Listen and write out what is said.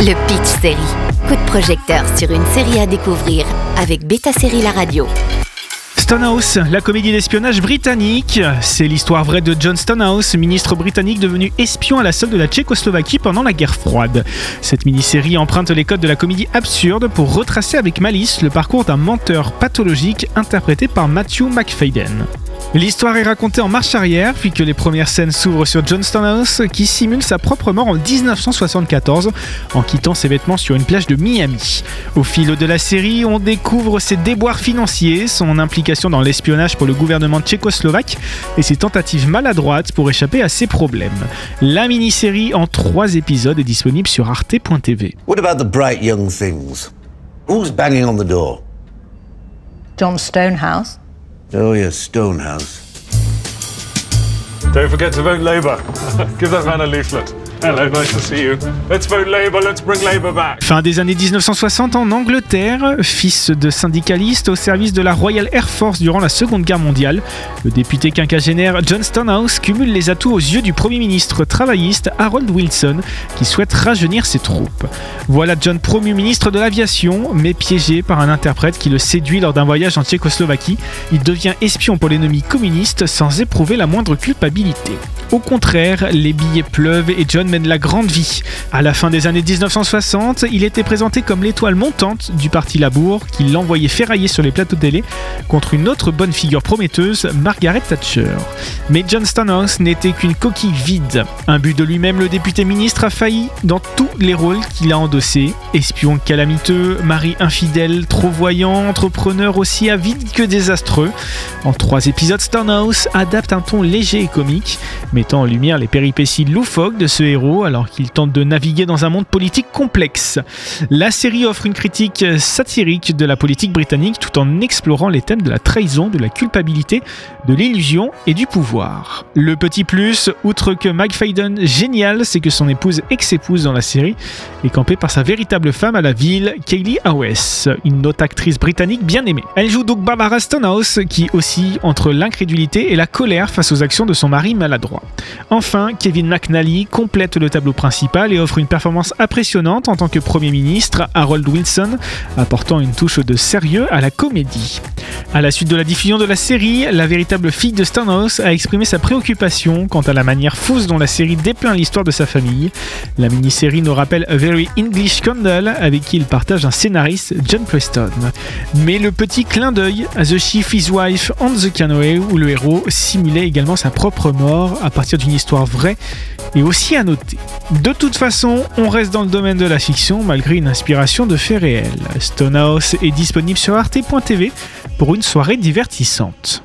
Le Pitch Série. Coup de projecteur sur une série à découvrir avec Beta Série La Radio. Stonehouse, la comédie d'espionnage britannique. C'est l'histoire vraie de John Stonehouse, ministre britannique devenu espion à la solde de la Tchécoslovaquie pendant la guerre froide. Cette mini-série emprunte les codes de la comédie absurde pour retracer avec malice le parcours d'un menteur pathologique interprété par Matthew McFadden. L'histoire est racontée en marche arrière, puis que les premières scènes s'ouvrent sur John Stonehouse, qui simule sa propre mort en 1974 en quittant ses vêtements sur une plage de Miami. Au fil de la série, on découvre ses déboires financiers, son implication dans l'espionnage pour le gouvernement tchécoslovaque et ses tentatives maladroites pour échapper à ses problèmes. La mini-série en trois épisodes est disponible sur arte.tv. What about the bright young things? Who's banging on the door? John Stonehouse. Oh, yes, Stonehouse. Don't forget to vote Labour. Give that man a leaflet. Hello, nice to see you. Let's vote Labour, let's bring Labour back. Fin des années 1960 en Angleterre, fils de syndicaliste au service de la Royal Air Force durant la Seconde Guerre mondiale, le député quinquagénaire John Stonehouse cumule les atouts aux yeux du Premier ministre travailliste Harold Wilson, qui souhaite rajeunir ses troupes. Voilà John promu ministre de l'aviation, mais piégé par un interprète qui le séduit lors d'un voyage en Tchécoslovaquie. Il devient espion pour l'ennemi communiste sans éprouver la moindre culpabilité. Au contraire, les billets pleuvent et John mène la grande vie. À la fin des années 1960, il était présenté comme l'étoile montante du parti Labour, qui l'envoyait ferrailler sur les plateaux télé contre une autre bonne figure prometteuse, Margaret Thatcher. Mais John Stonehouse n'était qu'une coquille vide. Un but de lui-même, le député ministre a failli dans tous les rôles qu'il a endossés. Espion calamiteux, mari infidèle, trop voyant, entrepreneur aussi avide que désastreux. En trois épisodes, Stonehouse adapte un ton léger et mettant en lumière les péripéties loufoques de ce héros alors qu'il tente de naviguer dans un monde politique complexe. La série offre une critique satirique de la politique britannique tout en explorant les thèmes de la trahison, de la culpabilité, de l'illusion et du pouvoir. Le petit plus, outre que Mike Faden génial, c'est que son épouse ex-épouse dans la série est campée par sa véritable femme à la ville, Kaylee Howes, une autre actrice britannique bien aimée. Elle joue donc Barbara Stonehouse qui oscille entre l'incrédulité et la colère face aux actions de son mari maladroit. Enfin, Kevin McNally complète le tableau principal et offre une performance impressionnante en tant que Premier ministre, Harold Wilson, apportant une touche de sérieux à la comédie. À la suite de la diffusion de la série, la véritable fille de Stonehouse a exprimé sa préoccupation quant à la manière fausse dont la série dépeint l'histoire de sa famille. La mini-série nous rappelle A Very English Scandal avec qui il partage un scénariste, John Preston. Mais le petit clin d'œil à The Chief, His Wife on the Canoe où le héros simulait également sa propre mort à partir d'une histoire vraie et aussi à noter. De toute façon, on reste dans le domaine de la fiction malgré une inspiration de faits réels. Stonehouse est disponible sur arte.tv pour une soirée divertissante.